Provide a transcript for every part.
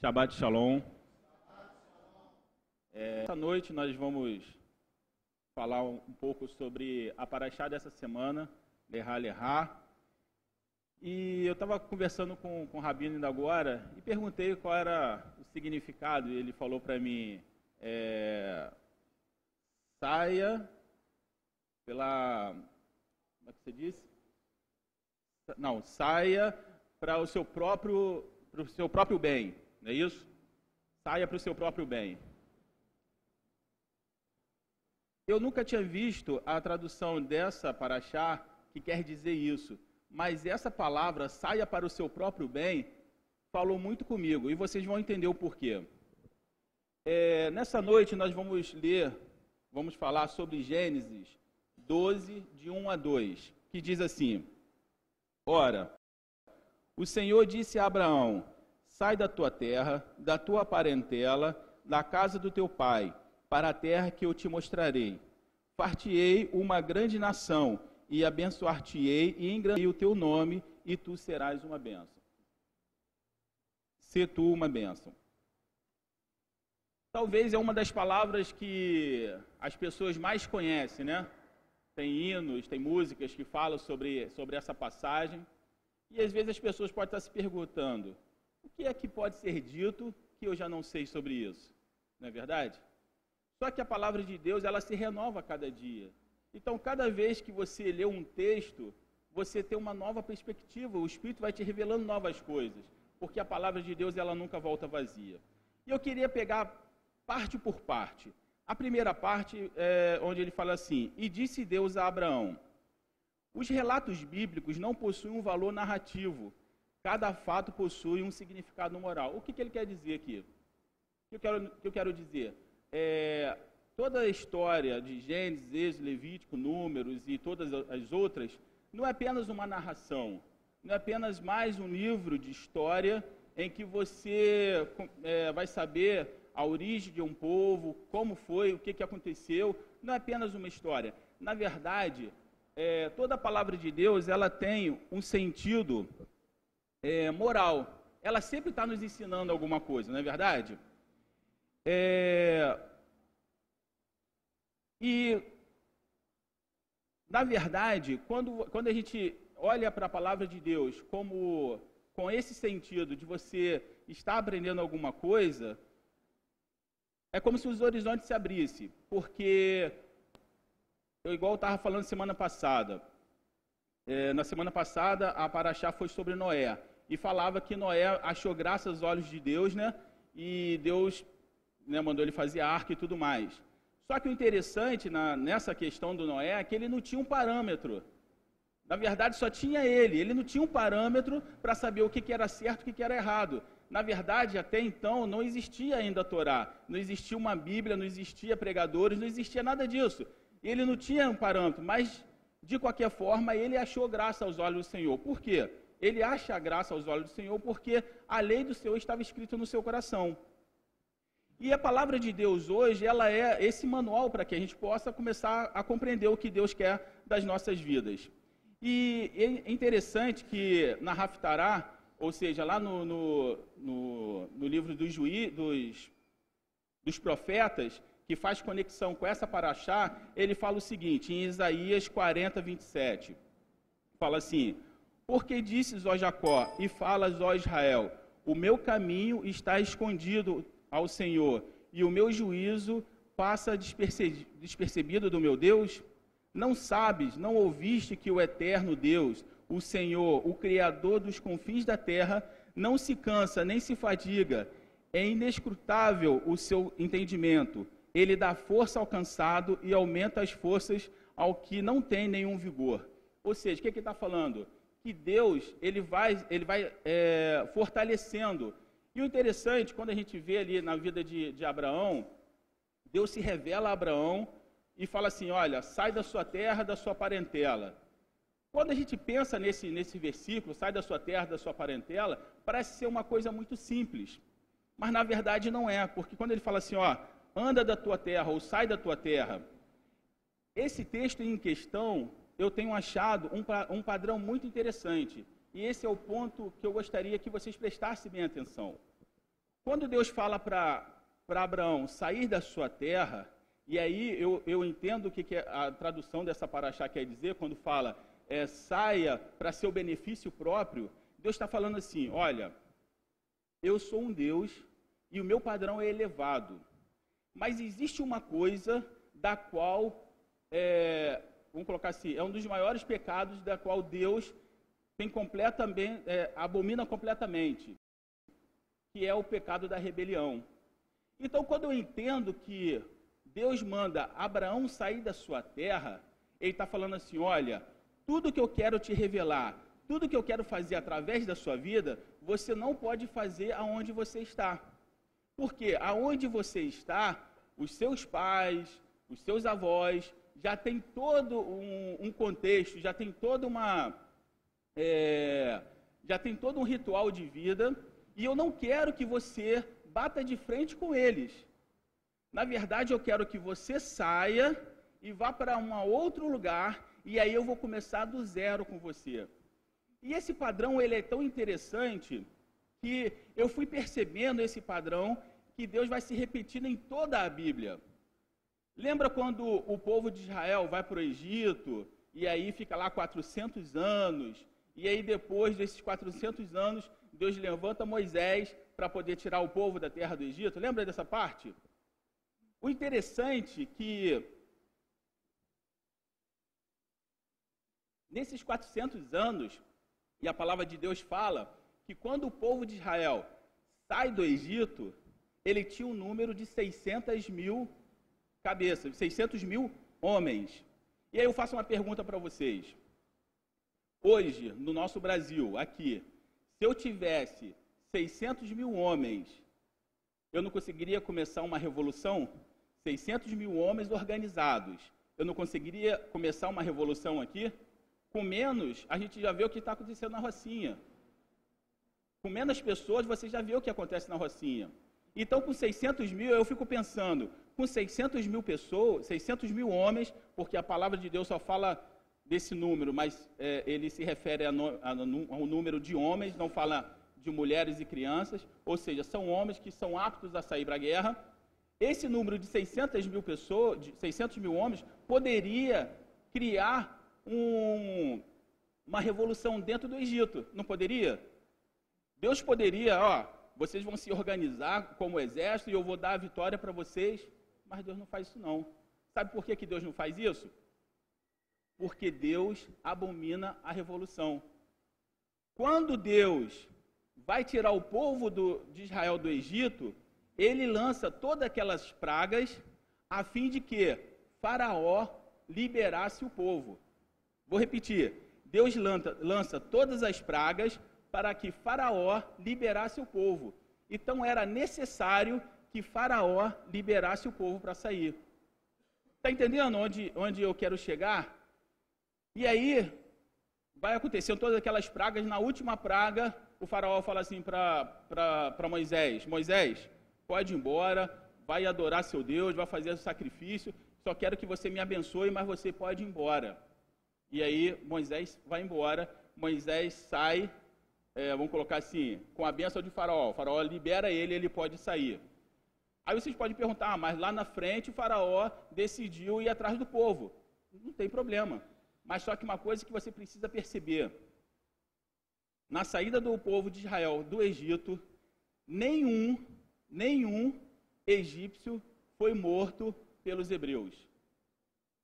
Shabbat Shalom. É, essa noite nós vamos falar um, um pouco sobre a Paraxá dessa semana, Lerá Lerá. E eu estava conversando com, com o Rabino ainda agora e perguntei qual era o significado. E ele falou para mim: é, saia pela. Como é que você disse? Não, saia para o seu próprio, para o seu próprio bem. Não é isso? Saia para o seu próprio bem. Eu nunca tinha visto a tradução dessa paraxá que quer dizer isso, mas essa palavra, saia para o seu próprio bem, falou muito comigo e vocês vão entender o porquê. É, nessa noite nós vamos ler, vamos falar sobre Gênesis 12, de 1 a 2, que diz assim: Ora, o Senhor disse a Abraão: Sai da tua terra, da tua parentela, da casa do teu pai, para a terra que eu te mostrarei. Fartiei uma grande nação, e abençoar-te-ei, e engrandei o teu nome, e tu serás uma bênção. Se tu uma bênção. Talvez é uma das palavras que as pessoas mais conhecem, né? Tem hinos, tem músicas que falam sobre, sobre essa passagem. E às vezes as pessoas podem estar se perguntando: o que é que pode ser dito que eu já não sei sobre isso? Não é verdade? Só que a palavra de Deus, ela se renova a cada dia. Então, cada vez que você lê um texto, você tem uma nova perspectiva, o Espírito vai te revelando novas coisas, porque a palavra de Deus, ela nunca volta vazia. E eu queria pegar parte por parte. A primeira parte é onde ele fala assim: E disse Deus a Abraão: Os relatos bíblicos não possuem um valor narrativo, Cada fato possui um significado moral. O que, que ele quer dizer aqui? O que eu quero, que eu quero dizer? É, toda a história de Gênesis, Êxodo, Levítico, Números e todas as outras não é apenas uma narração, não é apenas mais um livro de história em que você é, vai saber a origem de um povo, como foi, o que, que aconteceu. Não é apenas uma história. Na verdade, é, toda a palavra de Deus ela tem um sentido é, moral. Ela sempre está nos ensinando alguma coisa, não é verdade? É... E, na verdade, quando, quando a gente olha para a palavra de Deus como com esse sentido de você estar aprendendo alguma coisa, é como se os horizontes se abrissem, porque eu igual estava falando semana passada, é, na semana passada, a Paraxá foi sobre Noé. E falava que Noé achou graça aos olhos de Deus, né? E Deus né, mandou ele fazer arca e tudo mais. Só que o interessante na, nessa questão do Noé é que ele não tinha um parâmetro. Na verdade, só tinha ele. Ele não tinha um parâmetro para saber o que, que era certo e o que, que era errado. Na verdade, até então, não existia ainda a Torá. Não existia uma Bíblia, não existia pregadores, não existia nada disso. Ele não tinha um parâmetro, mas de qualquer forma, ele achou graça aos olhos do Senhor. Por quê? Ele acha a graça aos olhos do Senhor porque a lei do Senhor estava escrita no seu coração. E a palavra de Deus hoje, ela é esse manual para que a gente possa começar a compreender o que Deus quer das nossas vidas. E é interessante que na Raftará, ou seja, lá no, no, no, no livro dos, juí, dos, dos profetas, que faz conexão com essa paraxá, ele fala o seguinte, em Isaías 40, 27. Fala assim: Porque disses, ó Jacó, e falas, ó Israel, o meu caminho está escondido ao Senhor, e o meu juízo passa despercebido do meu Deus? Não sabes, não ouviste que o eterno Deus, o Senhor, o Criador dos confins da terra, não se cansa nem se fadiga, é inescrutável o seu entendimento ele dá força ao cansado e aumenta as forças ao que não tem nenhum vigor. Ou seja, o que, é está falando? Que Deus ele vai, ele vai é, fortalecendo. E o interessante, quando a gente vê ali na vida de, de Abraão, Deus se revela a Abraão e fala assim: olha, sai da sua terra, da sua parentela. Quando a gente pensa nesse, nesse versículo, sai da sua terra, da sua parentela, parece ser uma coisa muito simples. Mas na verdade não é, porque quando ele fala assim, ó, anda da tua terra ou sai da tua terra. Esse texto em questão, eu tenho achado um, um padrão muito interessante. E esse é o ponto que eu gostaria que vocês prestassem bem atenção. quando Deus fala para Abraão sair da sua terra, e aí eu, eu entendo o que, que a tradução dessa paraxá quer dizer, quando fala é, saia para seu benefício próprio, Deus está falando assim: olha, eu sou um Deus e o meu padrão é elevado, mas existe uma coisa da qual, é, vamos colocar assim, é um dos maiores pecados da qual Deus tem completamente, é, abomina completamente, que é o pecado da rebelião. Então, quando eu entendo que Deus manda Abraão sair da sua terra, ele está falando assim: olha, tudo que eu quero te revelar, tudo que eu quero fazer através da sua vida, você não pode fazer aonde você está. Porque aonde você está, os seus pais, os seus avós, já tem todo um, um contexto, já tem toda uma. É, já tem todo um ritual de vida, e eu não quero que você bata de frente com eles. Na verdade, eu quero que você saia e vá para um outro lugar e aí eu vou começar do zero com você. E esse padrão ele é tão interessante que eu fui percebendo esse padrão que Deus vai se repetindo em toda a Bíblia. Lembra quando o povo de Israel vai para o Egito e aí fica lá 400 anos e aí depois desses 400 anos Deus levanta Moisés para poder tirar o povo da terra do Egito? Lembra dessa parte? O interessante é que nesses 400 anos, e a palavra de Deus fala que quando o povo de Israel sai do Egito, ele tinha um número de 600 mil cabeças, 600 mil homens. E aí eu faço uma pergunta para vocês. Hoje, no nosso Brasil, aqui, se eu tivesse 600 mil homens, eu não conseguiria começar uma revolução? 600 mil homens organizados. Eu não conseguiria começar uma revolução aqui? Com menos, a gente já vê o que está acontecendo na Rocinha. Com menos pessoas, você já vê o que acontece na Rocinha. Então, com 600 mil, eu fico pensando, com 600 mil pessoas, 600 mil homens, porque a palavra de Deus só fala desse número, mas é, ele se refere a no, a, ao número de homens, não fala de mulheres e crianças, ou seja, são homens que são aptos a sair para a guerra. Esse número de 600 mil pessoas, de 600 mil homens, poderia criar um, uma revolução dentro do Egito, não poderia? Deus poderia, ó, vocês vão se organizar como exército e eu vou dar a vitória para vocês, mas Deus não faz isso não. Sabe por que, que Deus não faz isso? Porque Deus abomina a revolução. Quando Deus vai tirar o povo do, de Israel do Egito, ele lança todas aquelas pragas a fim de que Faraó liberasse o povo. Vou repetir. Deus lança, lança todas as pragas para que Faraó liberasse o povo. Então era necessário que Faraó liberasse o povo para sair. Está entendendo onde, onde eu quero chegar? E aí, vai acontecendo todas aquelas pragas. Na última praga, o Faraó fala assim para Moisés: Moisés, pode ir embora, vai adorar seu Deus, vai fazer o sacrifício. Só quero que você me abençoe, mas você pode ir embora. E aí Moisés vai embora, Moisés sai, é, vamos colocar assim, com a benção de Faraó. O faraó libera ele, ele pode sair. Aí vocês podem perguntar, ah, mas lá na frente o Faraó decidiu ir atrás do povo. Não tem problema. Mas só que uma coisa que você precisa perceber: na saída do povo de Israel do Egito, nenhum, nenhum egípcio foi morto pelos hebreus.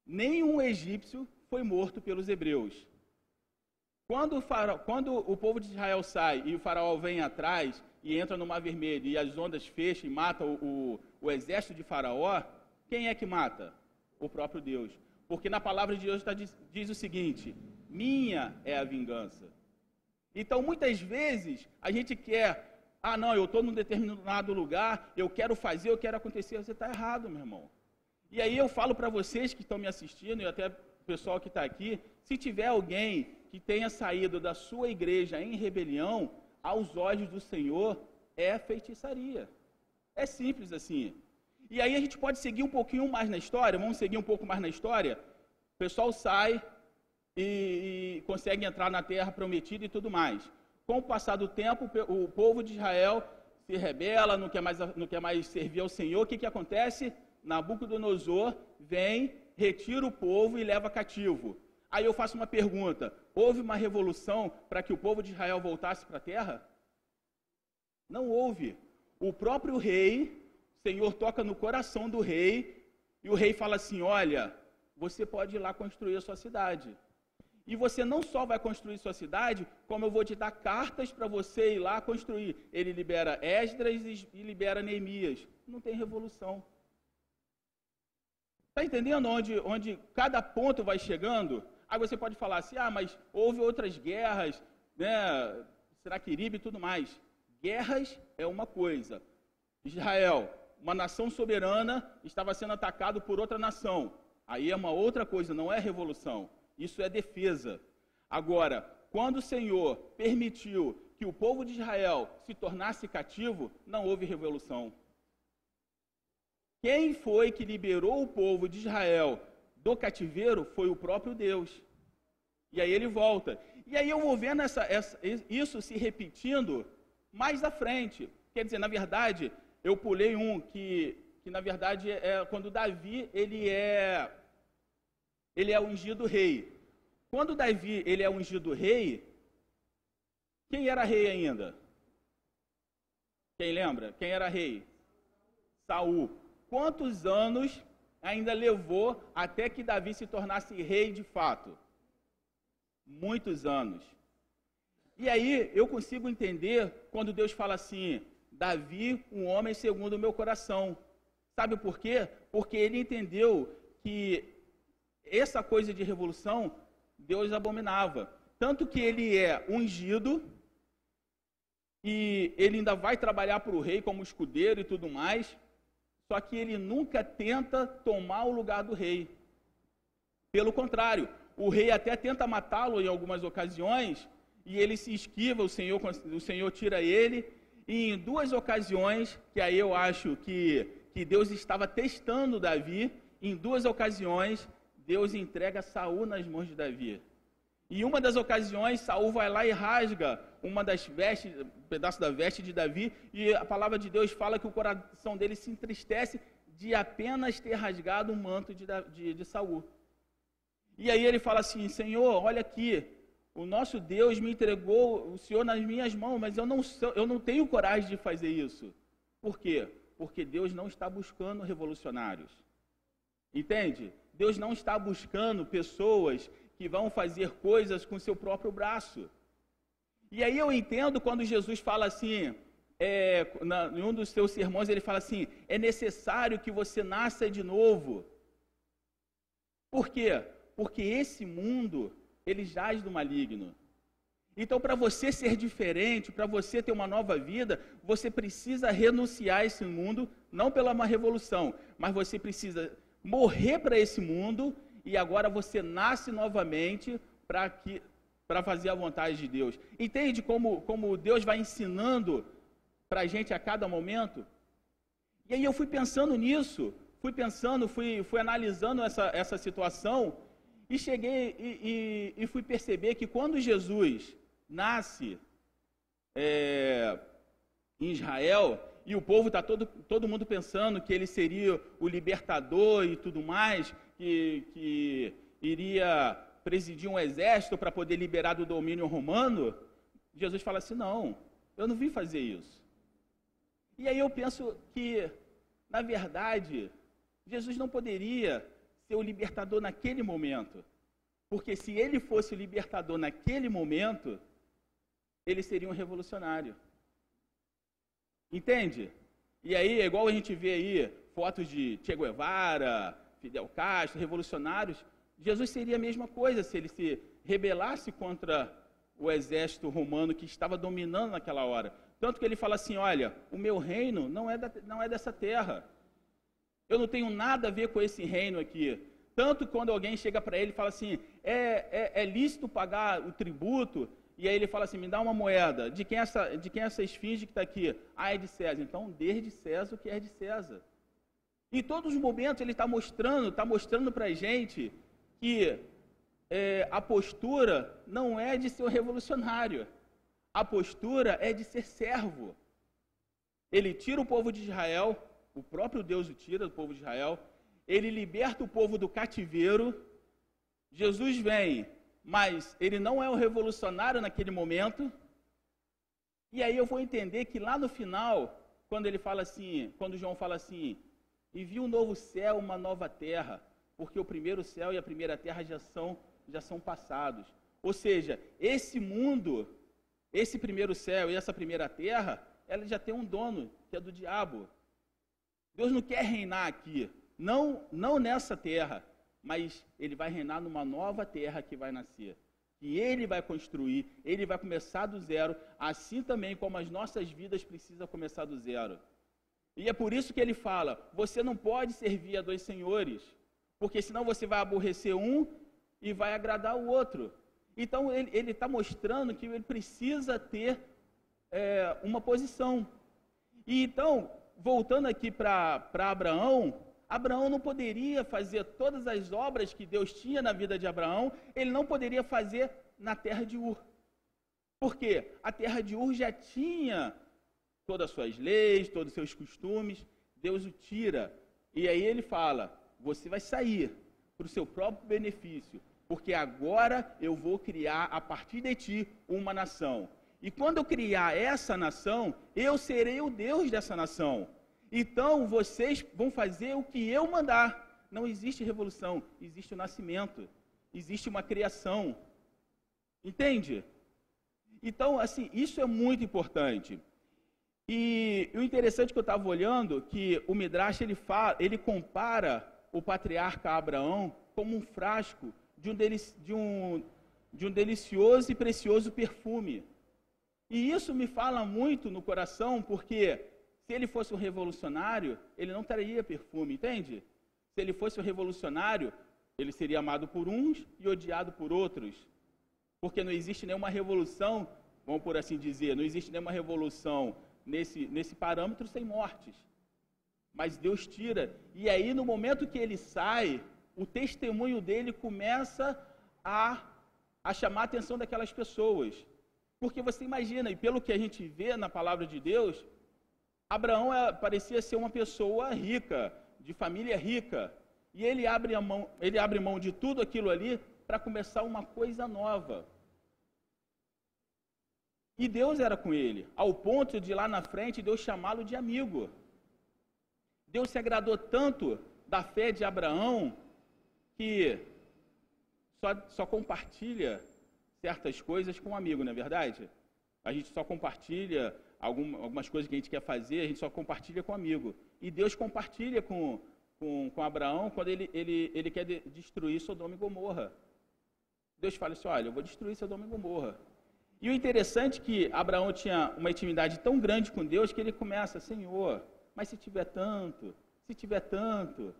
Nenhum egípcio foi morto pelos hebreus. Quando o, faraó, quando o povo de Israel sai e o faraó vem atrás e entra no Mar Vermelho e as ondas fecham e mata o, o, o exército de faraó, quem é que mata? O próprio Deus. Porque na palavra de Deus está, diz, diz o seguinte: minha é a vingança. Então, muitas vezes, a gente quer, ah, não, eu estou num determinado lugar, eu quero fazer, eu quero acontecer. Você está errado, meu irmão. E aí eu falo para vocês que estão me assistindo, e até o pessoal que está aqui, se tiver alguém que tenha saído da sua igreja em rebelião, aos olhos do Senhor, é feitiçaria. É simples assim. E aí a gente pode seguir um pouquinho mais na história, vamos seguir um pouco mais na história. O pessoal sai e, e consegue entrar na terra prometida e tudo mais. Com o passar do tempo, o povo de Israel se rebela, não quer mais, não quer mais servir ao Senhor. O que, que acontece? Nabucodonosor vem, retira o povo e leva cativo. Aí eu faço uma pergunta: houve uma revolução para que o povo de Israel voltasse para a terra? Não houve. O próprio rei, o Senhor toca no coração do rei, e o rei fala assim: Olha, você pode ir lá construir a sua cidade. E você não só vai construir sua cidade, como eu vou te dar cartas para você ir lá construir. Ele libera Esdras e libera Neemias. Não tem revolução. Está entendendo onde, onde cada ponto vai chegando? Aí você pode falar assim, ah, mas houve outras guerras, né? Seraquiribe e tudo mais. Guerras é uma coisa. Israel, uma nação soberana, estava sendo atacado por outra nação. Aí é uma outra coisa, não é revolução. Isso é defesa. Agora, quando o Senhor permitiu que o povo de Israel se tornasse cativo, não houve revolução. Quem foi que liberou o povo de Israel do cativeiro foi o próprio Deus. E aí ele volta. E aí eu vou vendo essa, essa, isso se repetindo mais à frente. Quer dizer, na verdade, eu pulei um que, que na verdade é quando Davi ele é ele é ungido rei. Quando Davi ele é ungido rei, quem era rei ainda? Quem lembra? Quem era rei? Saul. Quantos anos ainda levou até que Davi se tornasse rei de fato? Muitos anos. E aí eu consigo entender quando Deus fala assim: Davi, um homem segundo o meu coração. Sabe por quê? Porque ele entendeu que essa coisa de revolução, Deus abominava. Tanto que ele é ungido, e ele ainda vai trabalhar para o rei como escudeiro e tudo mais, só que ele nunca tenta tomar o lugar do rei. Pelo contrário, o rei até tenta matá-lo em algumas ocasiões, e ele se esquiva, o Senhor, o Senhor tira ele, e em duas ocasiões, que aí eu acho que, que Deus estava testando Davi, em duas ocasiões, Deus entrega Saul nas mãos de Davi. E uma das ocasiões, Saul vai lá e rasga uma das vestes, um pedaço da veste de Davi, e a palavra de Deus fala que o coração dele se entristece de apenas ter rasgado o manto de, de, de Saul. E aí ele fala assim: Senhor, olha aqui, o nosso Deus me entregou o Senhor nas minhas mãos, mas eu não, sou, eu não tenho coragem de fazer isso. Por quê? Porque Deus não está buscando revolucionários. Entende? Deus não está buscando pessoas que vão fazer coisas com seu próprio braço. E aí eu entendo quando Jesus fala assim, é, na, em um dos seus sermões, ele fala assim: é necessário que você nasça de novo. Por quê? Porque esse mundo, ele jaz do maligno. Então, para você ser diferente, para você ter uma nova vida, você precisa renunciar a esse mundo, não pela uma revolução, mas você precisa morrer para esse mundo e agora você nasce novamente para que para fazer a vontade de Deus. Entende como, como Deus vai ensinando para a gente a cada momento? E aí eu fui pensando nisso, fui pensando, fui, fui analisando essa, essa situação e cheguei e, e, e fui perceber que quando Jesus nasce é, em Israel, e o povo está todo, todo mundo pensando que ele seria o libertador e tudo mais, que, que iria presidir um exército para poder liberar do domínio romano, Jesus fala assim: não, eu não vim fazer isso. E aí eu penso que, na verdade, Jesus não poderia ser o libertador naquele momento. Porque se ele fosse o libertador naquele momento, ele seria um revolucionário. Entende? E aí, é igual a gente vê aí fotos de Che Guevara, Fidel Castro, revolucionários, Jesus seria a mesma coisa se ele se rebelasse contra o exército romano que estava dominando naquela hora. Tanto que ele fala assim: olha, o meu reino não é, da, não é dessa terra. Eu não tenho nada a ver com esse reino aqui. Tanto quando alguém chega para ele e fala assim: é, é, é lícito pagar o tributo e aí ele fala assim: me dá uma moeda. De quem essa, de quem essa esfinge que está aqui? Ah, é de César. Então, dê de César o que é de César. Em todos os momentos ele está mostrando, está mostrando para a gente que é, a postura não é de ser um revolucionário. A postura é de ser servo. ele tira o povo de Israel, o próprio Deus o tira do povo de Israel, ele liberta o povo do cativeiro. Jesus vem, mas ele não é um revolucionário naquele momento. E aí eu vou entender que lá no final, quando ele fala assim, quando João fala assim, e viu um novo céu, uma nova terra, porque o primeiro céu e a primeira terra já são já são passados. Ou seja, esse mundo, esse primeiro céu e essa primeira terra, ela já tem um dono, que é do diabo. Deus não quer reinar aqui, não, não nessa terra, mas ele vai reinar numa nova terra que vai nascer. Que ele vai construir, ele vai começar do zero, assim também como as nossas vidas precisam começar do zero. E é por isso que ele fala: você não pode servir a dois senhores, porque senão você vai aborrecer um e vai agradar o outro. Então ele está mostrando que ele precisa ter é, uma posição. E então, voltando aqui para Abraão, Abraão não poderia fazer todas as obras que Deus tinha na vida de Abraão, ele não poderia fazer na terra de Ur. Por quê? A terra de Ur já tinha todas as suas leis, todos os seus costumes, Deus o tira. E aí ele fala: você vai sair para o seu próprio benefício, porque agora eu vou criar a partir de ti uma nação. E quando eu criar essa nação, eu serei o Deus dessa nação. Então vocês vão fazer o que eu mandar. Não existe revolução, existe o nascimento, existe uma criação. Entende? Então, assim, isso é muito importante. E o interessante que eu estava olhando, que o Midrash ele, fala, ele compara o patriarca Abraão como um frasco de um, de um, de um delicioso e precioso perfume. E isso me fala muito no coração, porque se ele fosse um revolucionário, ele não traria perfume, entende? Se ele fosse um revolucionário, ele seria amado por uns e odiado por outros. Porque não existe nenhuma revolução, vamos por assim dizer, não existe nenhuma revolução nesse, nesse parâmetro sem mortes. Mas Deus tira. E aí, no momento que ele sai, o testemunho dele começa a, a chamar a atenção daquelas pessoas. Porque você imagina, e pelo que a gente vê na palavra de Deus, Abraão é, parecia ser uma pessoa rica, de família rica. E ele abre, mão, ele abre mão de tudo aquilo ali para começar uma coisa nova. E Deus era com ele, ao ponto de lá na frente Deus chamá-lo de amigo. Deus se agradou tanto da fé de Abraão que só, só compartilha certas coisas com um amigo, não é verdade? A gente só compartilha algum, algumas coisas que a gente quer fazer, a gente só compartilha com um amigo. E Deus compartilha com, com, com Abraão quando ele, ele, ele quer de, destruir Sodoma e Gomorra. Deus fala assim: olha, eu vou destruir Sodoma e Gomorra. E o interessante é que Abraão tinha uma intimidade tão grande com Deus que ele começa, Senhor, mas se tiver tanto, se tiver tanto,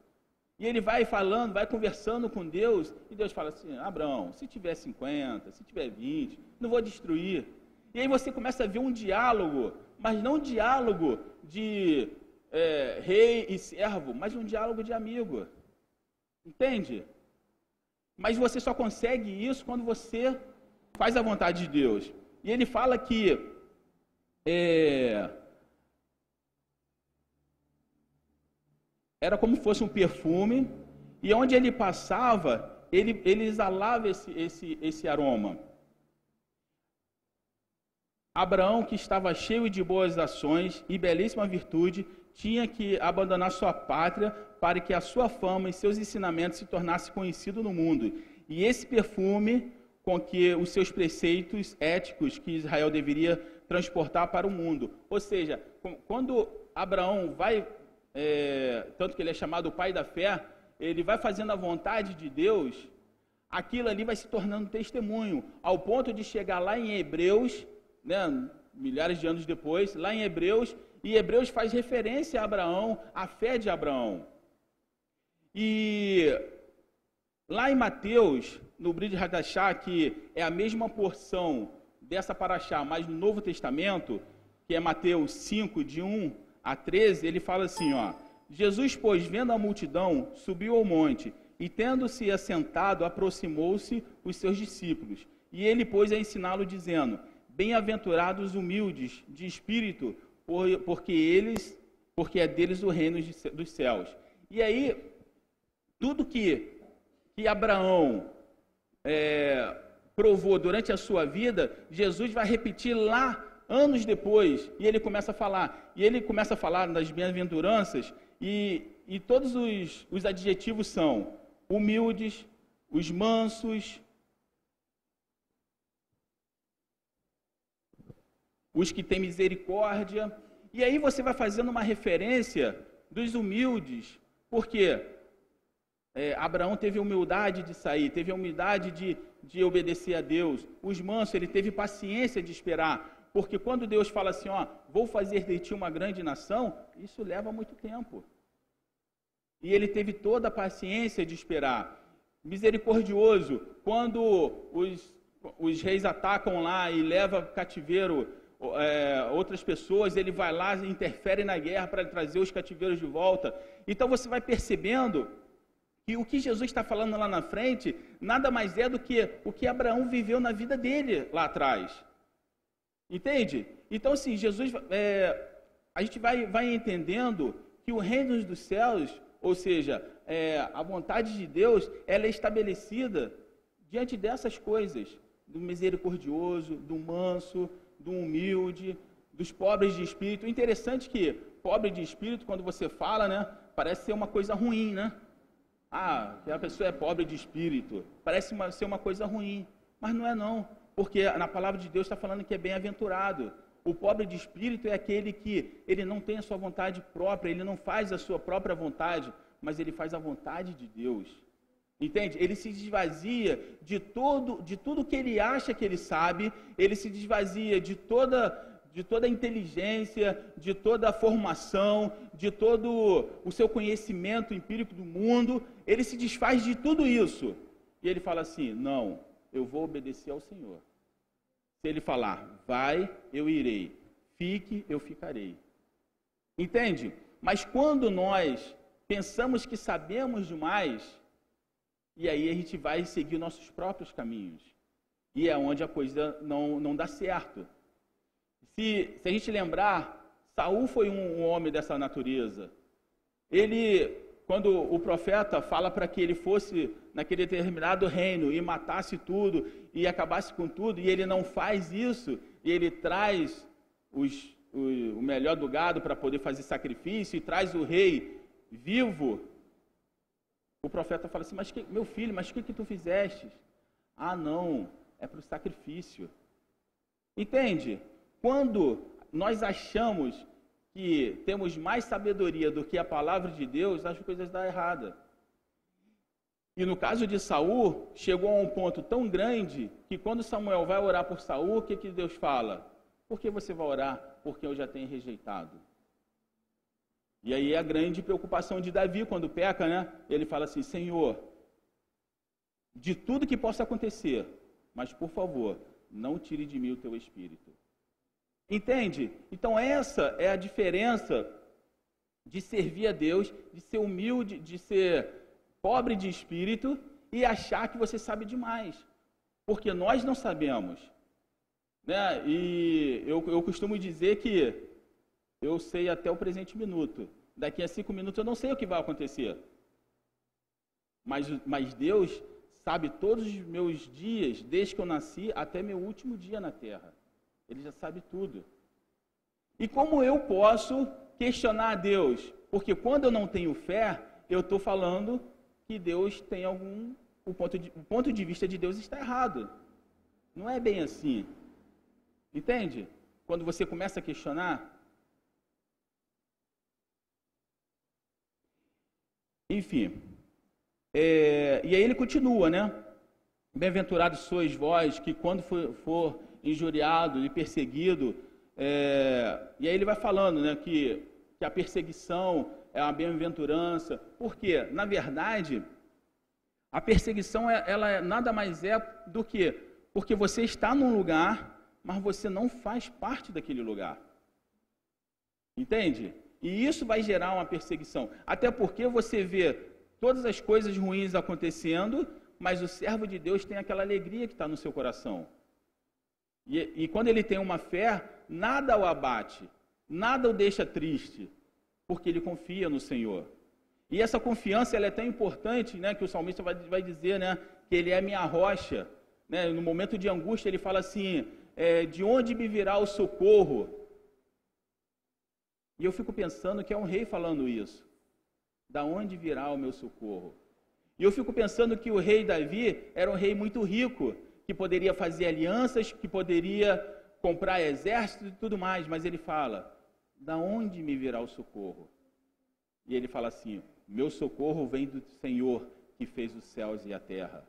e ele vai falando, vai conversando com Deus, e Deus fala assim: Abraão, se tiver 50, se tiver 20, não vou destruir. E aí você começa a ver um diálogo, mas não um diálogo de é, rei e servo, mas um diálogo de amigo. Entende? Mas você só consegue isso quando você faz a vontade de Deus. E ele fala que é, era como fosse um perfume, e onde ele passava, ele, ele exalava esse, esse, esse aroma. Abraão, que estava cheio de boas ações e belíssima virtude, tinha que abandonar sua pátria para que a sua fama e seus ensinamentos se tornassem conhecidos no mundo. E esse perfume com que os seus preceitos éticos que Israel deveria transportar para o mundo. Ou seja, quando Abraão vai é, tanto que ele é chamado o pai da fé, ele vai fazendo a vontade de Deus, aquilo ali vai se tornando testemunho, ao ponto de chegar lá em Hebreus, né, milhares de anos depois, lá em Hebreus, e Hebreus faz referência a Abraão, a fé de Abraão. E lá em Mateus, no Brid Hadashah, que é a mesma porção dessa paraxá, mas no Novo Testamento, que é Mateus 5, de 1 a 13, ele fala assim, ó: Jesus, pois, vendo a multidão, subiu ao monte, e tendo-se assentado, aproximou-se os seus discípulos. E ele pôs a ensiná-lo, dizendo: Bem-aventurados humildes de espírito, porque eles, porque é deles o reino dos céus. E aí, tudo que, que Abraão é, provou durante a sua vida, Jesus vai repetir lá anos depois, e ele começa a falar, e ele começa a falar das bem-aventuranças, e, e todos os, os adjetivos são humildes, os mansos, os que têm misericórdia. E aí você vai fazendo uma referência dos humildes, porque é, Abraão teve humildade de sair, teve humildade de, de obedecer a Deus. Os mansos, ele teve paciência de esperar, porque quando Deus fala assim, ó, vou fazer de ti uma grande nação, isso leva muito tempo. E ele teve toda a paciência de esperar. Misericordioso, quando os, os reis atacam lá e leva cativeiro é, outras pessoas, ele vai lá e interfere na guerra para trazer os cativeiros de volta. Então você vai percebendo que o que Jesus está falando lá na frente nada mais é do que o que Abraão viveu na vida dele lá atrás. Entende? Então, assim, Jesus, é, a gente vai, vai entendendo que o reino dos céus, ou seja, é, a vontade de Deus, ela é estabelecida diante dessas coisas, do misericordioso, do manso, do humilde, dos pobres de espírito. Interessante é que pobre de espírito, quando você fala, né, parece ser uma coisa ruim, né? Ah, a pessoa é pobre de espírito. Parece uma, ser uma coisa ruim, mas não é não, porque na palavra de Deus está falando que é bem-aventurado. O pobre de espírito é aquele que ele não tem a sua vontade própria, ele não faz a sua própria vontade, mas ele faz a vontade de Deus. Entende? Ele se desvazia de todo, de tudo que ele acha que ele sabe, ele se desvazia de toda de toda a inteligência, de toda a formação, de todo o seu conhecimento empírico do mundo, ele se desfaz de tudo isso. E ele fala assim: "Não, eu vou obedecer ao Senhor". Se ele falar: "Vai, eu irei. Fique, eu ficarei". Entende? Mas quando nós pensamos que sabemos demais, e aí a gente vai seguir nossos próprios caminhos. E é onde a coisa não, não dá certo. Se, se a gente lembrar, Saul foi um, um homem dessa natureza. Ele, quando o profeta fala para que ele fosse naquele determinado reino e matasse tudo e acabasse com tudo, e ele não faz isso, e ele traz os, o, o melhor do gado para poder fazer sacrifício e traz o rei vivo, o profeta fala assim: Mas que, meu filho, mas o que, que tu fizeste? Ah, não, é para o sacrifício. Entende? Quando nós achamos que temos mais sabedoria do que a palavra de Deus, as coisas dão errada. E no caso de Saul, chegou a um ponto tão grande que quando Samuel vai orar por Saul, o que, que Deus fala? Por que você vai orar? Porque eu já tenho rejeitado. E aí é a grande preocupação de Davi quando peca, né? Ele fala assim: Senhor, de tudo que possa acontecer, mas por favor, não tire de mim o teu espírito. Entende? Então, essa é a diferença de servir a Deus, de ser humilde, de ser pobre de espírito e achar que você sabe demais. Porque nós não sabemos. Né? E eu, eu costumo dizer que eu sei até o presente minuto. Daqui a cinco minutos eu não sei o que vai acontecer. Mas, mas Deus sabe todos os meus dias, desde que eu nasci até meu último dia na terra. Ele já sabe tudo. E como eu posso questionar a Deus? Porque quando eu não tenho fé, eu estou falando que Deus tem algum. O ponto, de, o ponto de vista de Deus está errado. Não é bem assim. Entende? Quando você começa a questionar, Enfim. É, e aí ele continua, né? Bem-aventurados sois vós que quando for, for injuriado e perseguido, é, e aí ele vai falando, né, que, que a perseguição é uma bem-aventurança. Por quê? Na verdade, a perseguição é, ela é, nada mais é do que porque você está num lugar, mas você não faz parte daquele lugar. Entende? E isso vai gerar uma perseguição. Até porque você vê todas as coisas ruins acontecendo, mas o servo de Deus tem aquela alegria que está no seu coração. E, e, quando ele tem uma fé, nada o abate, nada o deixa triste, porque ele confia no Senhor. E essa confiança ela é tão importante, né, que o salmista vai, vai dizer, né, que ele é minha rocha. Né, no momento de angústia ele fala assim, é, de onde me virá o socorro? E eu fico pensando que é um rei falando isso. Da onde virá o meu socorro? E eu fico pensando que o rei Davi era um rei muito rico, que poderia fazer alianças, que poderia comprar exércitos e tudo mais, mas ele fala: da onde me virá o socorro? E ele fala assim: meu socorro vem do Senhor que fez os céus e a terra.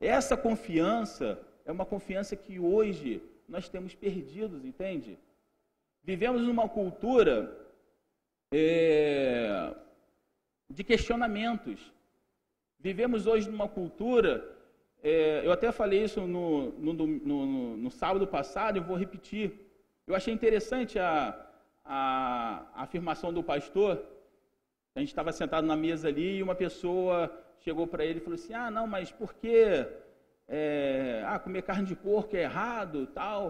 Essa confiança é uma confiança que hoje nós temos perdidos, entende? Vivemos numa cultura é, de questionamentos. Vivemos hoje numa cultura, é, eu até falei isso no, no, no, no, sábado passado, eu vou repetir. Eu achei interessante a, a, a afirmação do pastor. A gente estava sentado na mesa ali e uma pessoa chegou para ele e falou assim: Ah, não, mas por que é, ah, comer carne de porco é errado tal?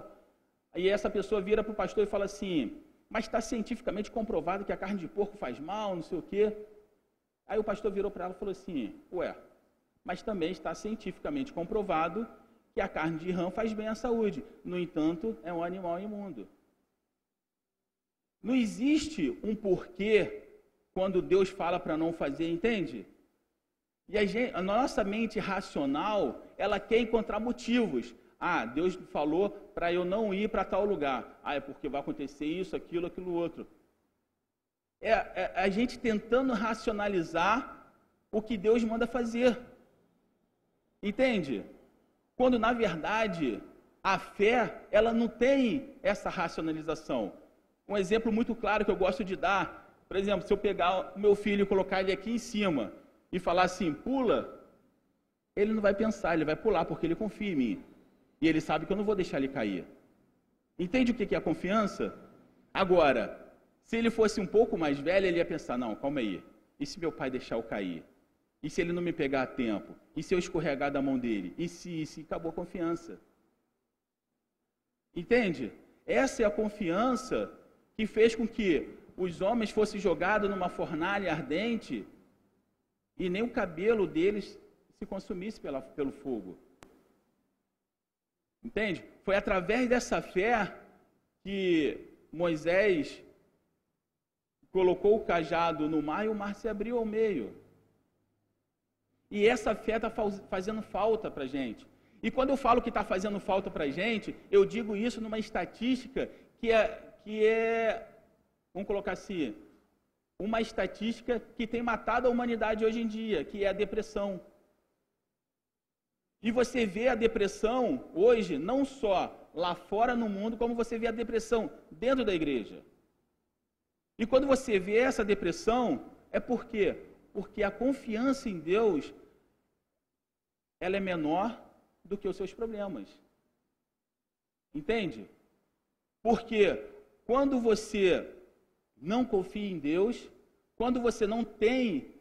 Aí essa pessoa vira para o pastor e fala assim: Mas está cientificamente comprovado que a carne de porco faz mal, não sei o quê. Aí o pastor virou para ela e falou assim: Ué, mas também está cientificamente comprovado que a carne de rã faz bem à saúde. No entanto, é um animal imundo. Não existe um porquê quando Deus fala para não fazer, entende? E a, gente, a, nossa mente racional, ela quer encontrar motivos. Ah, Deus falou para eu não ir para tal lugar. Ah, é porque vai acontecer isso, aquilo, aquilo outro. É, é a gente tentando racionalizar o que Deus manda fazer. Entende? Quando na verdade a fé, ela não tem essa racionalização. Um exemplo muito claro que eu gosto de dar, por exemplo, se eu pegar o meu filho e colocar ele aqui em cima e falar assim, pula, ele não vai pensar, ele vai pular porque ele confia em mim. E ele sabe que eu não vou deixar ele cair. Entende o que é a confiança? Agora, se ele fosse um pouco mais velho, ele ia pensar: não, calma aí. E se meu pai deixar eu cair? E se ele não me pegar a tempo? E se eu escorregar da mão dele? E se, e se acabou a confiança? Entende? Essa é a confiança que fez com que os homens fossem jogados numa fornalha ardente e nem o cabelo deles se consumisse pela, pelo fogo. Entende? Foi através dessa fé que Moisés colocou o cajado no mar e o mar se abriu ao meio. E essa fé está fazendo falta para a gente. E quando eu falo que está fazendo falta para a gente, eu digo isso numa estatística que é, que é, vamos colocar assim, uma estatística que tem matado a humanidade hoje em dia, que é a depressão. E você vê a depressão hoje, não só lá fora no mundo, como você vê a depressão dentro da igreja. E quando você vê essa depressão, é por quê? Porque a confiança em Deus ela é menor do que os seus problemas. Entende? Porque quando você não confia em Deus, quando você não tem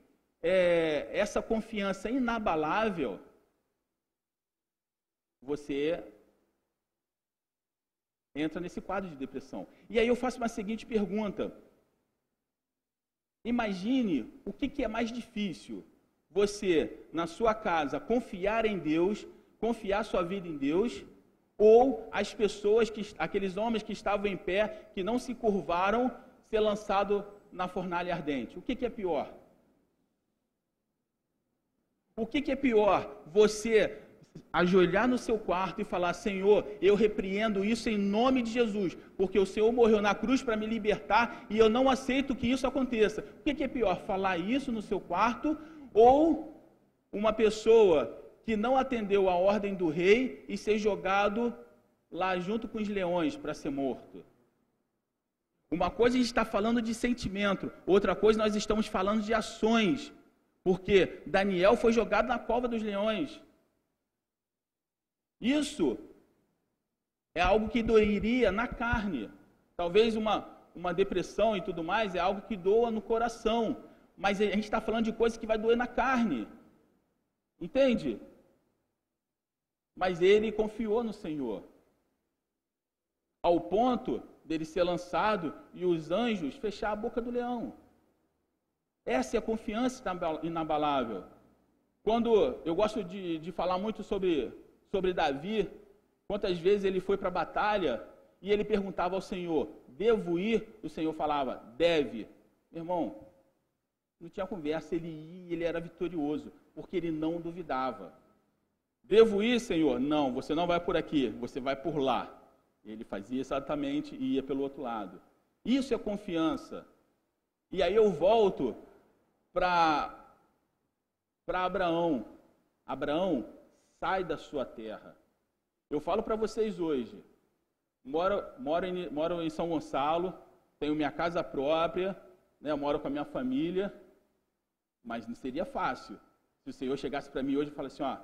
é, essa confiança inabalável, você entra nesse quadro de depressão. E aí eu faço uma seguinte pergunta: Imagine o que, é mais difícil. Você, na sua casa, confiar em Deus, confiar sua vida em Deus, ou as pessoas, que, aqueles homens que estavam em pé, que não se curvaram, ser lançado na fornalha ardente. O que, é pior? O que é pior? Você ajoelhar no seu quarto e falar: Senhor, eu repreendo isso em nome de Jesus, porque o Senhor morreu na cruz para me libertar e eu não aceito que isso aconteça. O que é pior, falar isso no seu quarto ou uma pessoa que não atendeu a ordem do rei e ser jogado lá junto com os leões para ser morto? Uma coisa a gente está falando de sentimento, outra coisa nós estamos falando de ações, porque Daniel foi jogado na cova dos leões. Isso é algo que doeria na carne. Talvez uma, uma depressão e tudo mais é algo que doa no coração. Mas a gente está falando de coisa que vai doer na carne. Entende? Mas ele confiou no Senhor. Ao ponto dele ser lançado e os anjos fechar a boca do leão. Essa é a confiança inabalável. Quando eu gosto de, de falar muito sobre, sobre Davi, quantas vezes ele foi para a batalha e ele perguntava ao Senhor: Devo ir? O Senhor falava: Deve. Meu irmão, não tinha conversa, ele ia, ele era vitorioso, porque ele não duvidava. Devo ir, Senhor? Não, você não vai por aqui, você vai por lá. Ele fazia exatamente e ia pelo outro lado. Isso é confiança. E aí eu volto para Abraão. Abraão, sai da sua terra. Eu falo para vocês hoje, moro, moro, em, moro em São Gonçalo, tenho minha casa própria, né, moro com a minha família, mas não seria fácil se o Senhor chegasse para mim hoje e falasse assim, ó,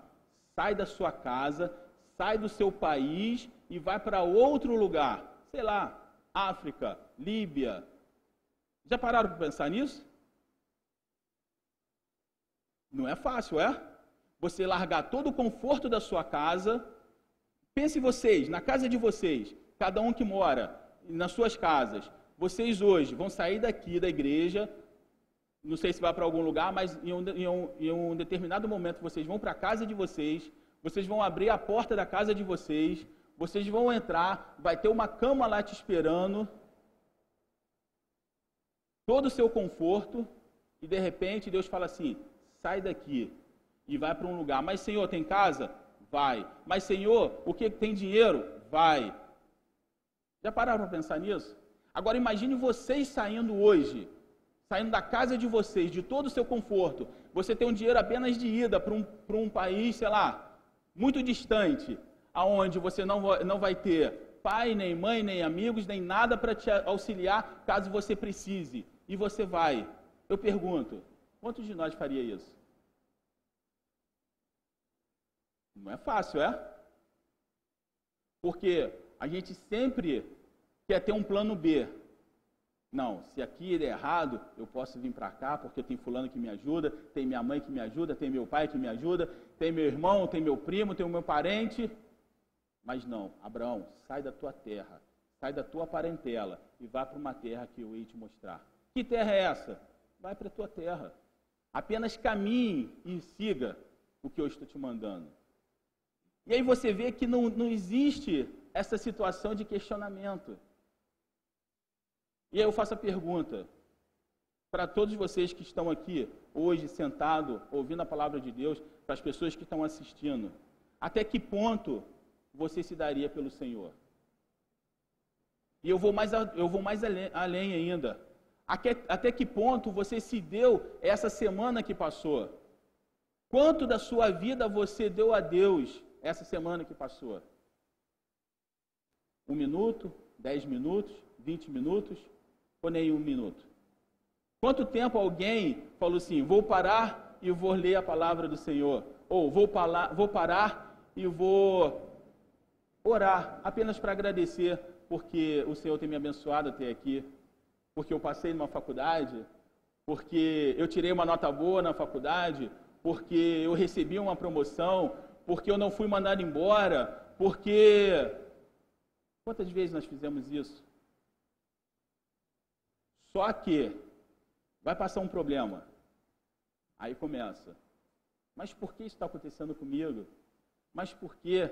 sai da sua casa, sai do seu país e vai para outro lugar, sei lá, África, Líbia. Já pararam para pensar nisso? Não é fácil, é? Você largar todo o conforto da sua casa. Pense vocês, na casa de vocês, cada um que mora nas suas casas. Vocês hoje vão sair daqui da igreja, não sei se vai para algum lugar, mas em um, em, um, em um, determinado momento vocês vão para a casa de vocês, vocês vão abrir a porta da casa de vocês, vocês vão entrar, vai ter uma cama lá te esperando, todo o seu conforto, e de repente Deus fala assim: sai daqui e vai para um lugar. Mas Senhor, tem casa? Vai. Mas Senhor, o que tem dinheiro? Vai. Já pararam para pensar nisso? Agora imagine vocês saindo hoje saindo da casa de vocês, de todo o seu conforto, você tem um dinheiro apenas de ida para um, para um país, sei lá, muito distante, aonde você não, não vai ter pai, nem mãe, nem amigos, nem nada para te auxiliar caso você precise. E você vai. Eu pergunto, quantos de nós faria isso? Não é fácil, é? Porque a gente sempre quer ter um plano B. Não, se aqui der errado, eu posso vir para cá porque tem fulano que me ajuda, tem minha mãe que me ajuda, tem meu pai que me ajuda, tem meu irmão, tem meu primo, tem o meu parente. Mas não, Abraão, sai da tua terra, sai da tua parentela e vá para uma terra que eu ia te mostrar. Que terra é essa? Vai para a tua terra. Apenas caminhe e siga o que eu estou te mandando. E aí você vê que não, não existe essa situação de questionamento. E aí eu faço a pergunta para todos vocês que estão aqui hoje sentado ouvindo a palavra de Deus, para as pessoas que estão assistindo, até que ponto você se daria pelo Senhor? E eu vou mais, eu vou mais além, além ainda. Até, até que ponto você se deu essa semana que passou? Quanto da sua vida você deu a Deus essa semana que passou? Um minuto, dez minutos, vinte minutos? ou nem um minuto? Quanto tempo alguém falou assim: vou parar e vou ler a palavra do Senhor? Ou vou, parar, vou parar e vou orar apenas para agradecer porque o Senhor tem me abençoado até aqui, porque eu passei numa faculdade, porque eu tirei uma nota boa na faculdade, porque eu recebi uma promoção, porque eu não fui mandado embora, porque. Quantas vezes nós fizemos isso? Só que vai passar um problema. Aí começa. Mas por que isso está acontecendo comigo? Mas por quê?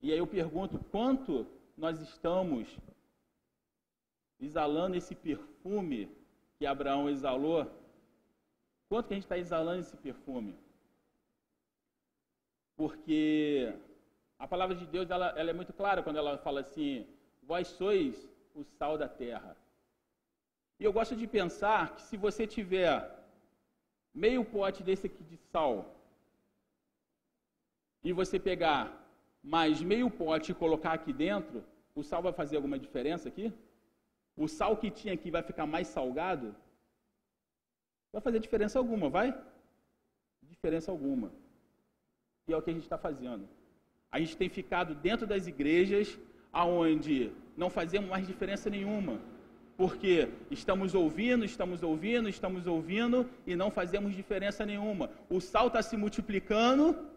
E aí eu pergunto, quanto nós estamos exalando esse perfume que Abraão exalou? Quanto que a gente está exalando esse perfume? Porque a palavra de Deus ela, ela é muito clara quando ela fala assim: vós sois o sal da terra. E eu gosto de pensar que se você tiver meio pote desse aqui de sal e você pegar mais meio pote e colocar aqui dentro, o sal vai fazer alguma diferença aqui? O sal que tinha aqui vai ficar mais salgado? Vai fazer diferença alguma, vai? Diferença alguma. E é o que a gente está fazendo. A gente tem ficado dentro das igrejas aonde não fazemos mais diferença nenhuma, porque estamos ouvindo, estamos ouvindo, estamos ouvindo e não fazemos diferença nenhuma. O sal está se multiplicando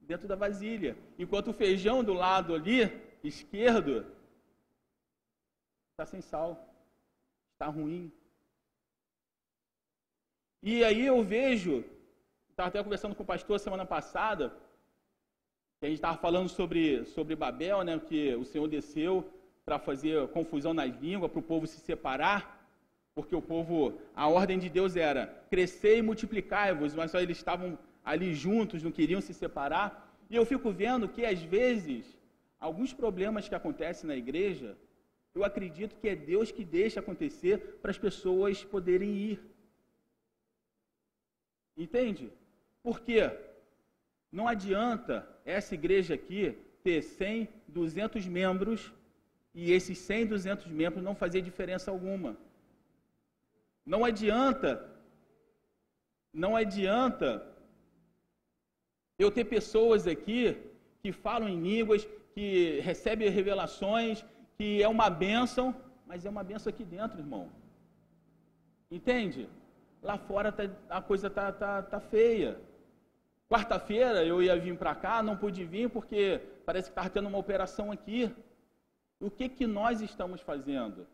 dentro da vasilha, enquanto o feijão do lado ali esquerdo está sem sal, está ruim. E aí eu vejo, estava até conversando com o pastor semana passada, que a gente estava falando sobre, sobre Babel, né, que o Senhor desceu para fazer confusão nas línguas, para o povo se separar, porque o povo, a ordem de Deus era crescer e multiplicar-vos, mas só eles estavam ali juntos, não queriam se separar. E eu fico vendo que às vezes alguns problemas que acontecem na igreja, eu acredito que é Deus que deixa acontecer para as pessoas poderem ir. Entende? Porque não adianta essa igreja aqui ter 100, 200 membros e esses 100, 200 membros não fazer diferença alguma. Não adianta, não adianta eu ter pessoas aqui que falam em línguas, que recebem revelações, que é uma bênção, mas é uma bênção aqui dentro, irmão. Entende? Lá fora tá, a coisa tá, tá, tá feia. Quarta-feira eu ia vir para cá, não pude vir porque parece que estava tendo uma operação aqui. O que, que nós estamos fazendo?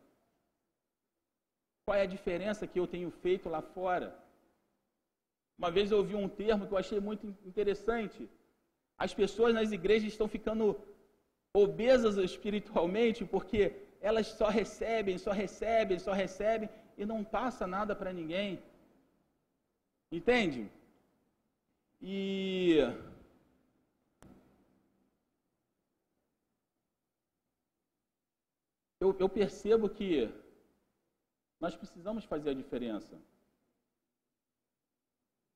Qual é a diferença que eu tenho feito lá fora? Uma vez eu ouvi um termo que eu achei muito interessante. As pessoas nas igrejas estão ficando obesas espiritualmente porque elas só recebem, só recebem, só recebem e não passa nada para ninguém. Entende? E eu, eu percebo que nós precisamos fazer a diferença.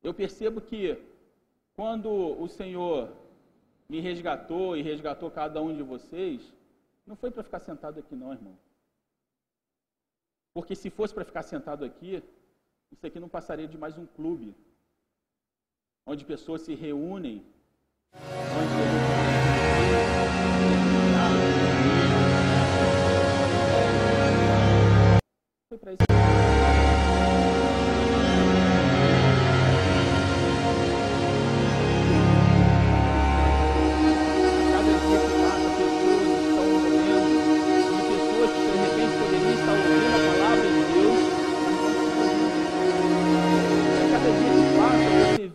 Eu percebo que quando o Senhor me resgatou e resgatou cada um de vocês, não foi para ficar sentado aqui, não, irmão. Porque se fosse para ficar sentado aqui, isso aqui não passaria de mais um clube, onde pessoas se reúnem, onde Foi para isso.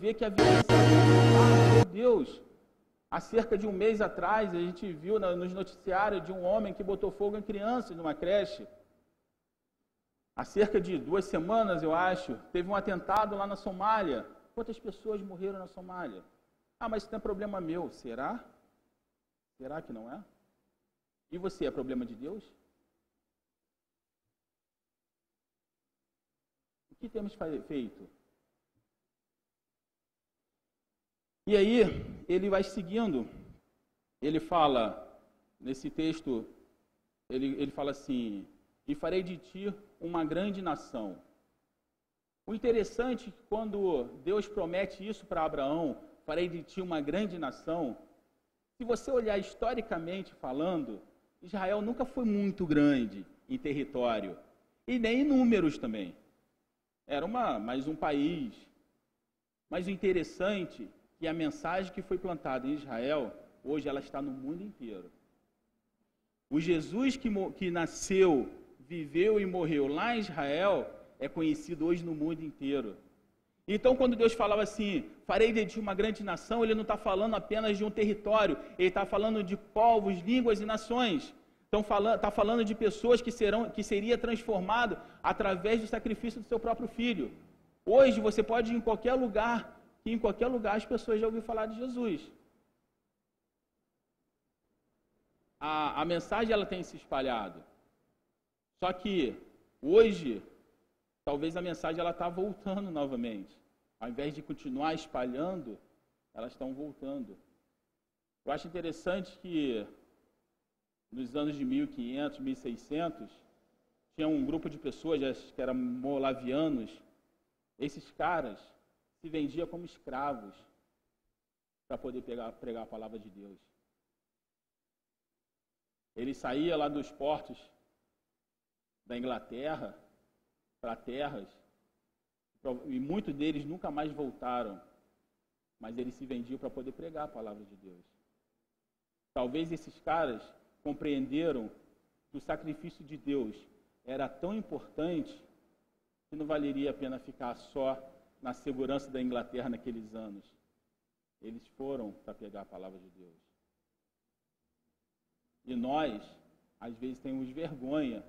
Vê que a violência ah, meu Deus. Há cerca de um mês atrás, a gente viu nos noticiários de um homem que botou fogo em crianças numa creche. Há cerca de duas semanas, eu acho, teve um atentado lá na Somália. Quantas pessoas morreram na Somália? Ah, mas isso não é problema meu. Será? Será que não é? E você, é problema de Deus? O que temos feito? E aí, ele vai seguindo. Ele fala, nesse texto, ele, ele fala assim: E farei de ti uma grande nação. O interessante é que quando Deus promete isso para Abraão, farei de ti uma grande nação, se você olhar historicamente falando, Israel nunca foi muito grande em território e nem em números também. Era uma, mais um país. Mas o interessante que a mensagem que foi plantada em Israel, hoje ela está no mundo inteiro. O Jesus que, que nasceu viveu e morreu lá em Israel é conhecido hoje no mundo inteiro. Então, quando Deus falava assim, farei de ti uma grande nação, Ele não está falando apenas de um território, Ele está falando de povos, línguas e nações. Então, está falando de pessoas que, serão, que seria transformado através do sacrifício do seu próprio filho. Hoje, você pode ir em qualquer lugar, e em qualquer lugar as pessoas já ouviram falar de Jesus. A, a mensagem ela tem se espalhado. Só que hoje, talvez a mensagem ela está voltando novamente. Ao invés de continuar espalhando, elas estão voltando. Eu acho interessante que nos anos de 1500, 1600, tinha um grupo de pessoas que eram molavianos. Esses caras se vendiam como escravos para poder pegar, pregar a palavra de Deus. Ele saía lá dos portos da Inglaterra para terras, e muitos deles nunca mais voltaram, mas eles se vendiam para poder pregar a palavra de Deus. Talvez esses caras, compreenderam que o sacrifício de Deus era tão importante que não valeria a pena ficar só na segurança da Inglaterra naqueles anos. Eles foram para pegar a palavra de Deus. E nós, às vezes, temos vergonha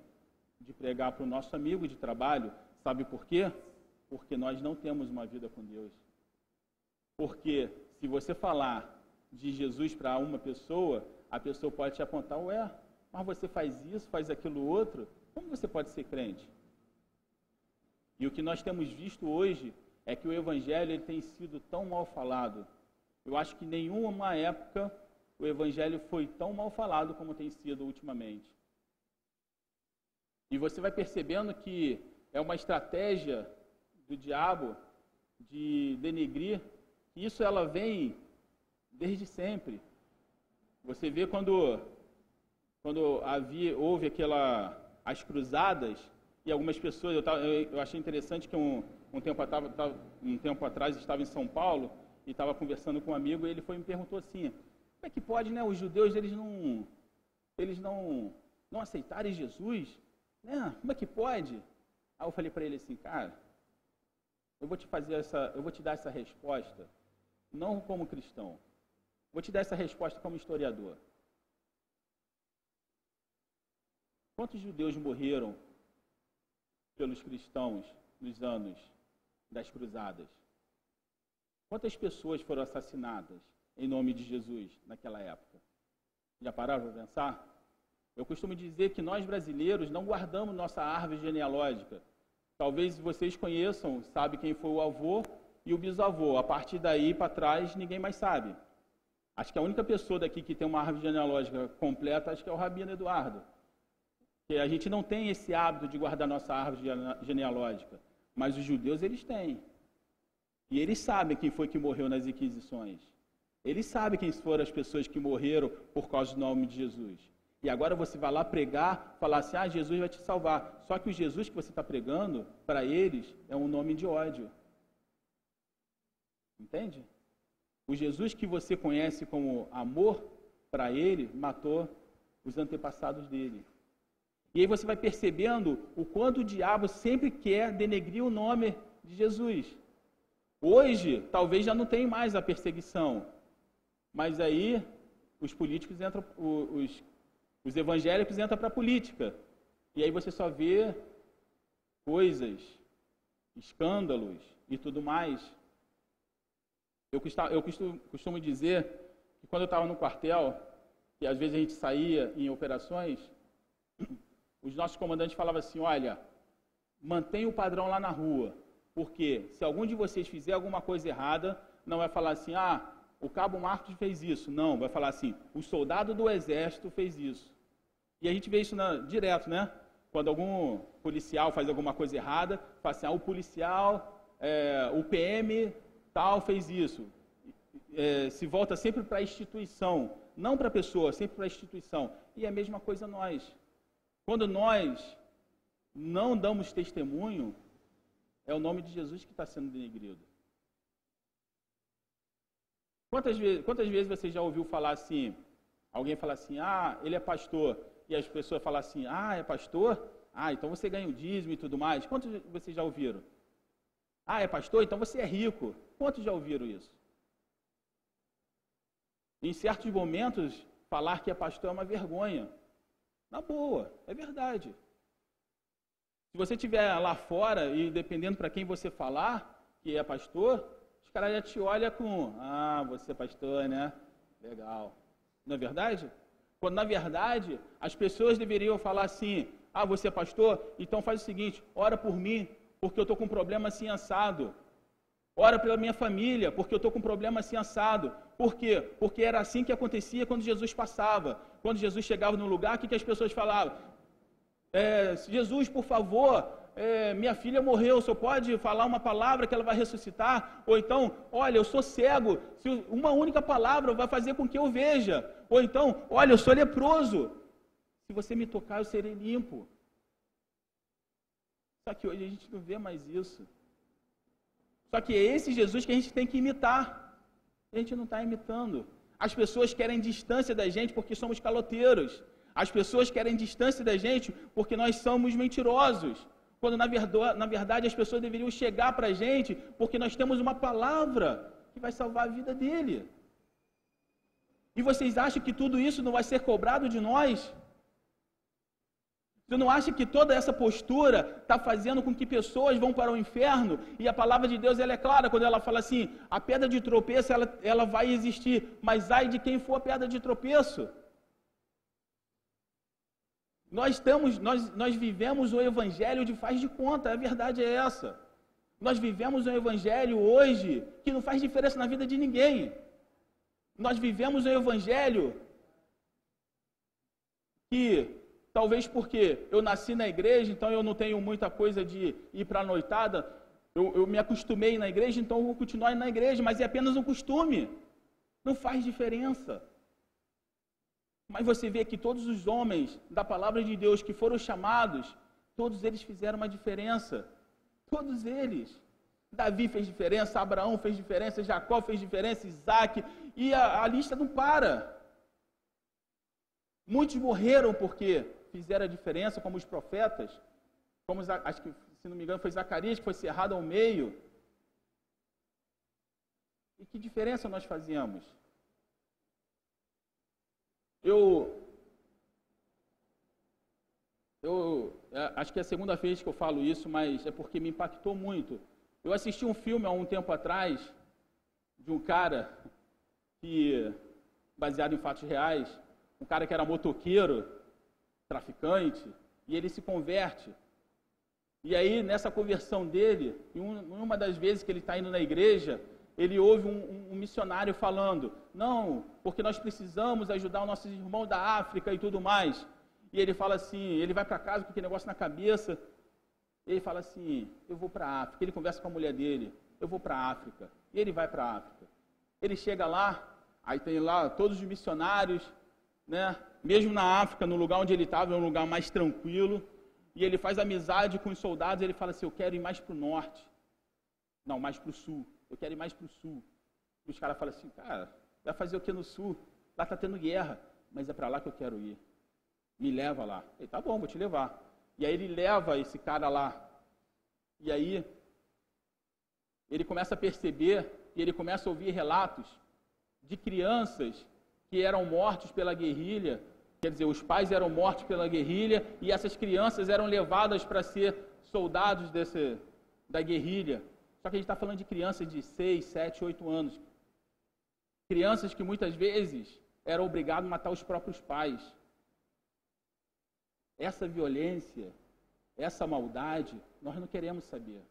de pregar para o nosso amigo de trabalho. Sabe por quê? Porque nós não temos uma vida com Deus. Porque se você falar de Jesus para uma pessoa, a pessoa pode te apontar, ué, mas você faz isso, faz aquilo outro, como você pode ser crente? E o que nós temos visto hoje é que o evangelho ele tem sido tão mal falado. Eu acho que nenhuma época o evangelho foi tão mal falado como tem sido ultimamente. E você vai percebendo que é uma estratégia do diabo de denegrir, isso ela vem desde sempre. Você vê quando quando havia houve aquela as cruzadas e algumas pessoas eu, eu achei interessante que um, um tempo atrás, um tempo atrás estava em São Paulo e estava conversando com um amigo e ele foi me perguntou assim como é que pode né os judeus eles não eles não não aceitarem Jesus né? Como é que pode? Aí eu falei para ele assim, cara, eu vou te fazer essa, eu vou te dar essa resposta, não como cristão, vou te dar essa resposta como historiador. Quantos judeus morreram pelos cristãos nos anos das cruzadas? Quantas pessoas foram assassinadas em nome de Jesus naquela época? Já pararam para pensar? Eu costumo dizer que nós brasileiros não guardamos nossa árvore genealógica. Talvez vocês conheçam, sabe quem foi o avô e o bisavô. A partir daí para trás, ninguém mais sabe. Acho que a única pessoa daqui que tem uma árvore genealógica completa, acho que é o Rabino Eduardo. Que a gente não tem esse hábito de guardar nossa árvore genealógica, mas os judeus eles têm. E eles sabem quem foi que morreu nas inquisições. Eles sabem quem foram as pessoas que morreram por causa do nome de Jesus. E agora você vai lá pregar, falar assim: ah, Jesus vai te salvar. Só que o Jesus que você está pregando, para eles, é um nome de ódio. Entende? O Jesus que você conhece como amor, para ele, matou os antepassados dele. E aí você vai percebendo o quanto o diabo sempre quer denegrir o nome de Jesus. Hoje, talvez já não tem mais a perseguição, mas aí os políticos entram, os os evangélicos entram para a política. E aí você só vê coisas, escândalos e tudo mais. Eu, eu costumo, costumo dizer que quando eu estava no quartel, e às vezes a gente saía em operações, os nossos comandantes falavam assim: olha, mantenha o padrão lá na rua, porque se algum de vocês fizer alguma coisa errada, não vai falar assim, ah, o cabo Marcos fez isso. Não, vai falar assim: o soldado do exército fez isso. E a gente vê isso na, direto, né? Quando algum policial faz alguma coisa errada, fala assim: ah, o policial, é, o PM tal fez isso. É, se volta sempre para a instituição, não para a pessoa, sempre para a instituição. E é a mesma coisa nós. Quando nós não damos testemunho, é o nome de Jesus que está sendo denegrido. Quantas vezes, quantas vezes você já ouviu falar assim, alguém falar assim, ah, ele é pastor, e as pessoas falam assim, ah, é pastor? Ah, então você ganha o dízimo e tudo mais. Quantos vocês já ouviram? Ah, é pastor? Então você é rico. Quantos já ouviram isso? Em certos momentos, falar que é pastor é uma vergonha. Na boa, é verdade. Se você estiver lá fora e dependendo para quem você falar que é pastor, os caras já te olham com, ah, você é pastor, né? Legal. Não é verdade? Quando na verdade as pessoas deveriam falar assim: ah, você é pastor? Então faz o seguinte, ora por mim, porque eu estou com um problema assim assado. Ora pela minha família, porque eu estou com um problema assim assado. Por quê? Porque era assim que acontecia quando Jesus passava. Quando Jesus chegava no lugar, o que, que as pessoas falavam? É, Jesus, por favor, é, minha filha morreu, só pode falar uma palavra que ela vai ressuscitar? Ou então, olha, eu sou cego, se uma única palavra vai fazer com que eu veja. Ou então, olha, eu sou leproso, se você me tocar eu serei limpo. Só que hoje a gente não vê mais isso. Só que é esse Jesus que a gente tem que imitar. A gente não está imitando. As pessoas querem distância da gente porque somos caloteiros. As pessoas querem distância da gente porque nós somos mentirosos. Quando na verdade, na verdade as pessoas deveriam chegar para a gente porque nós temos uma palavra que vai salvar a vida dele. E vocês acham que tudo isso não vai ser cobrado de nós? Você não acha que toda essa postura está fazendo com que pessoas vão para o inferno? E a palavra de Deus ela é clara quando ela fala assim: a pedra de tropeço ela, ela vai existir, mas ai de quem for a pedra de tropeço. Nós, estamos, nós, nós vivemos o evangelho de faz de conta, a verdade é essa. Nós vivemos um evangelho hoje que não faz diferença na vida de ninguém. Nós vivemos um evangelho que Talvez porque eu nasci na igreja, então eu não tenho muita coisa de ir para a noitada. Eu, eu, me acostumei na igreja, então eu vou continuar na igreja, mas é apenas um costume. Não faz diferença. Mas você vê que todos os homens da palavra de Deus que foram chamados, todos eles fizeram uma diferença. Todos eles. Davi fez diferença, Abraão fez diferença, Jacó fez diferença, Isaac, e a, a lista não para. Muitos morreram porque fizeram a diferença, como os profetas, como acho que, se não me engano, foi Zacarias que foi cerrado ao meio. E que diferença nós fazíamos? Eu, eu é, acho que é a segunda vez que eu falo isso, mas é porque me impactou muito. Eu assisti um filme há um tempo atrás de um cara que, baseado em fatos reais, um cara que era motoqueiro traficante, e ele se converte. E aí, nessa conversão dele, em uma das vezes que ele está indo na igreja, ele ouve um, um, missionário falando: Não, porque nós precisamos ajudar os nossos irmãos da África e tudo mais. E ele fala assim: ele vai para casa com aquele negócio na cabeça. Ele fala assim: Eu vou para a África. Ele conversa com a mulher dele: Eu vou para a África. E ele vai para a África. Ele chega lá, aí tem lá todos os missionários, né? Mesmo na África, no lugar onde ele estava, é um lugar mais tranquilo, e ele faz amizade com os soldados, ele fala assim, eu quero ir mais para o norte. Não, mais para o sul. Eu quero ir mais para o sul. E os caras falam assim, cara, vai fazer o que no sul? Lá está tendo guerra, mas é para lá que eu quero ir. Me leva lá. Ele, tá bom, vou te levar. E aí ele leva esse cara lá. E aí ele começa a perceber e ele começa a ouvir relatos de crianças que eram mortos pela guerrilha, quer dizer, os pais eram mortos pela guerrilha e essas crianças eram levadas para ser soldados desse, da guerrilha. Só que a gente está falando de crianças de 6, 7, 8 anos. Crianças que muitas vezes eram obrigadas a matar os próprios pais. Essa violência, essa maldade, nós não queremos saber.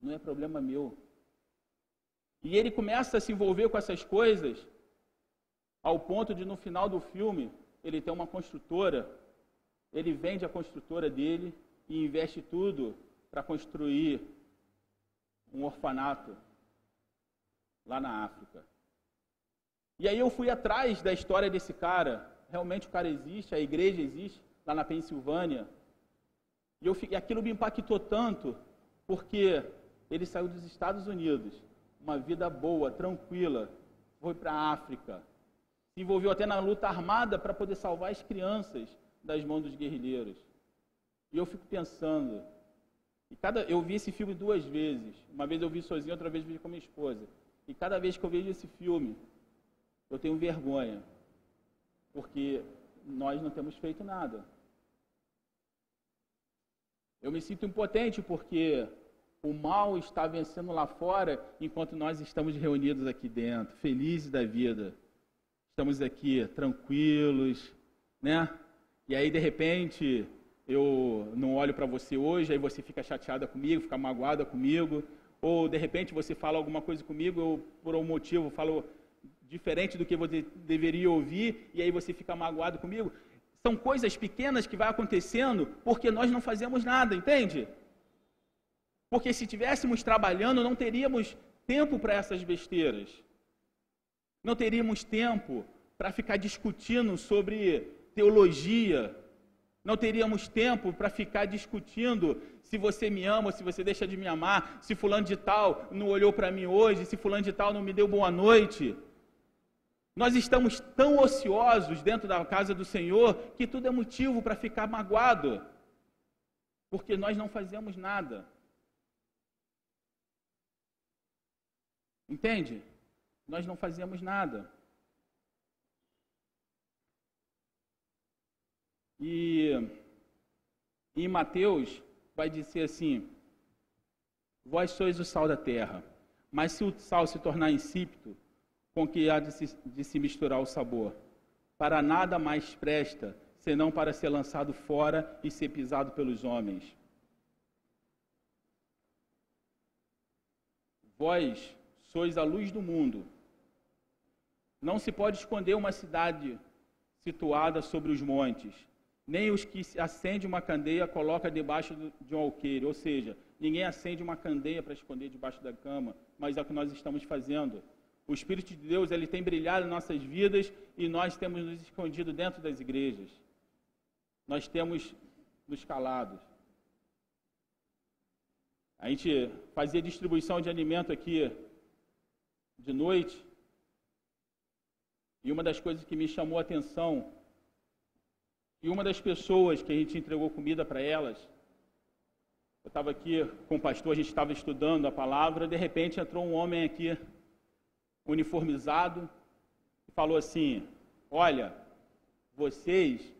Não é problema meu. E ele começa a se envolver com essas coisas ao ponto de no final do filme ele ter uma construtora, ele vende a construtora dele e investe tudo para construir um orfanato lá na África. E aí eu fui atrás da história desse cara. Realmente o cara existe, a igreja existe lá na Pensilvânia. E, eu, e aquilo me impactou tanto porque ele saiu dos Estados Unidos uma vida boa, tranquila, foi para a África, se envolveu até na luta armada para poder salvar as crianças das mãos dos guerrilheiros. E eu fico pensando, e cada, eu vi esse filme duas vezes. Uma vez eu vi sozinho, outra vez vi com minha esposa. E cada vez que eu vejo esse filme, eu tenho vergonha, porque nós não temos feito nada. Eu me sinto impotente porque o mal está vencendo lá fora, enquanto nós estamos reunidos aqui dentro, felizes da vida. Estamos aqui tranquilos, né? E aí, de repente, eu não olho para você hoje, aí você fica chateada comigo, fica magoada comigo, ou de repente você fala alguma coisa comigo, eu por um motivo falo diferente do que você deveria ouvir, e aí você fica magoado comigo. São coisas pequenas que vai acontecendo porque nós não fazemos nada, entende? Porque se estivéssemos trabalhando, não teríamos tempo para essas besteiras. Não teríamos tempo para ficar discutindo sobre teologia. Não teríamos tempo para ficar discutindo se você me ama ou se você deixa de me amar, se fulano de tal não olhou para mim hoje, se fulano de tal não me deu boa noite. Nós estamos tão ociosos dentro da casa do Senhor que tudo é motivo para ficar magoado, porque nós não fazemos nada. Entende? Nós não fazemos nada. E em Mateus vai dizer assim: Vós sois o sal da terra, mas se o sal se tornar insípido, com que há de se, de se misturar o sabor. Para nada mais presta, senão para ser lançado fora e ser pisado pelos homens. Vós sois a luz do mundo. Não se pode esconder uma cidade situada sobre os montes, nem os que acendem uma candeia coloca debaixo de um alqueire, ou seja, ninguém acende uma candeia para esconder debaixo da cama, mas é o que nós estamos fazendo. O Espírito de Deus ele tem brilhado em nossas vidas e nós temos nos escondido dentro das igrejas. Nós temos nos calados. A gente fazia distribuição de alimento aqui de noite. E uma das coisas que me chamou a atenção, e uma das pessoas que a gente entregou comida para elas, eu estava aqui com o pastor, a gente estava estudando a palavra, de repente entrou um homem aqui uniformizado, e falou assim: Olha, vocês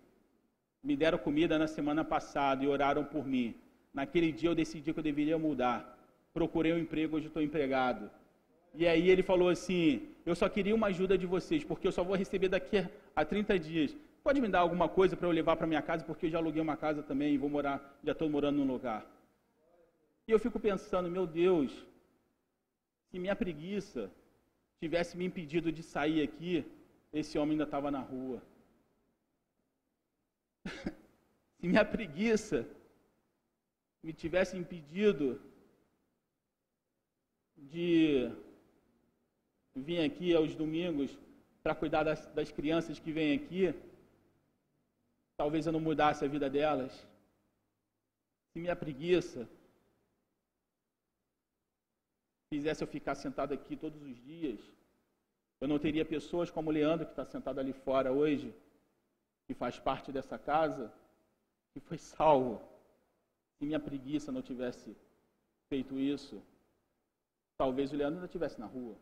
me deram comida na semana passada e oraram por mim. Naquele dia eu decidi que eu deveria mudar. Procurei um emprego, hoje estou empregado. E aí ele falou assim: Eu só queria uma ajuda de vocês, porque eu só vou receber daqui a 30 dias. Pode me dar alguma coisa para eu levar para minha casa, porque eu já aluguei uma casa também e vou morar, já estou morando num lugar. E eu fico pensando, meu Deus, se minha preguiça tivesse me impedido de sair aqui, esse homem ainda estava na rua. Se minha preguiça me tivesse impedido de vir aqui aos domingos para cuidar das, das, crianças que vêm aqui, talvez eu não mudasse a vida delas. Se minha preguiça fizesse eu ficar sentado aqui todos os dias, eu não teria pessoas como o Leandro, que está sentado ali fora hoje, que faz parte dessa casa, que foi salvo. Se minha preguiça não tivesse feito isso, talvez o Leandro ainda estivesse na rua.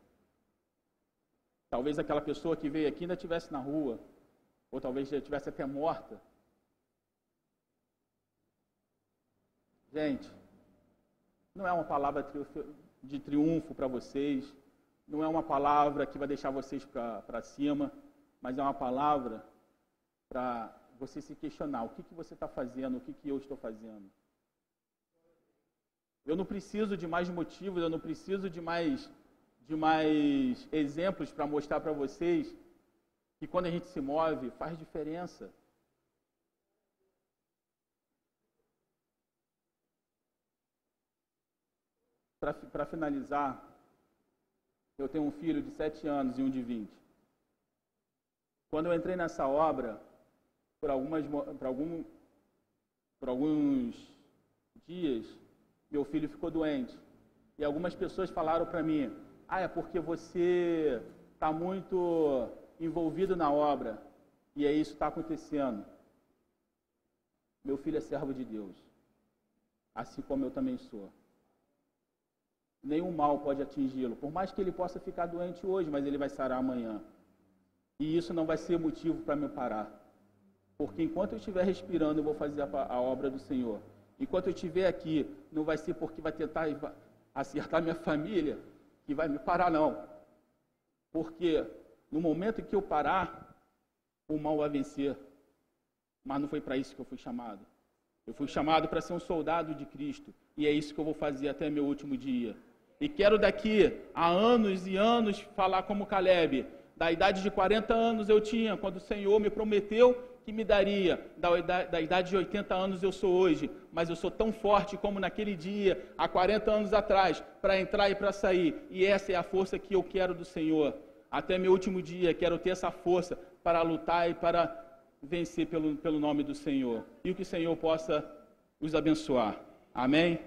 Talvez aquela pessoa que veio aqui ainda estivesse na rua. Ou talvez já estivesse até morta. Gente, não é uma palavra de triunfo para vocês, não é uma palavra que vai deixar vocês para cima, mas é uma palavra para você se questionar: o que, que você está fazendo, o que, que eu estou fazendo. Eu não preciso de mais motivos, eu não preciso de mais, de mais exemplos para mostrar para vocês que quando a gente se move faz diferença. para finalizar, eu tenho um filho de sete anos e um de vinte. Quando eu entrei nessa obra, por, algumas, por, algum, por alguns dias, meu filho ficou doente. E algumas pessoas falaram para mim: Ah, é porque você está muito envolvido na obra. E é isso que está acontecendo. Meu filho é servo de Deus, assim como eu também sou nenhum mal pode atingi-lo. Por mais que ele possa ficar doente hoje, mas ele vai sarar amanhã. E isso não vai ser motivo para me parar. Porque enquanto eu estiver respirando, eu vou fazer a, obra do Senhor. Enquanto eu estiver aqui, não vai ser porque vai tentar acertar minha família que vai me parar, não. Porque no momento que eu parar, o mal vai vencer. Mas não foi para isso que eu fui chamado. Eu fui chamado para ser um soldado de Cristo. E é isso que eu vou fazer até meu último dia. E quero daqui a anos e anos falar como Caleb. Da idade de 40 anos eu tinha, quando o Senhor me prometeu que me daria. Da idade, da idade de 80 anos eu sou hoje. Mas eu sou tão forte como naquele dia, há 40 anos atrás, para entrar e para sair. E essa é a força que eu quero do Senhor. Até meu último dia, quero ter essa força para lutar e para vencer pelo, pelo nome do Senhor. E que o Senhor possa os abençoar. Amém?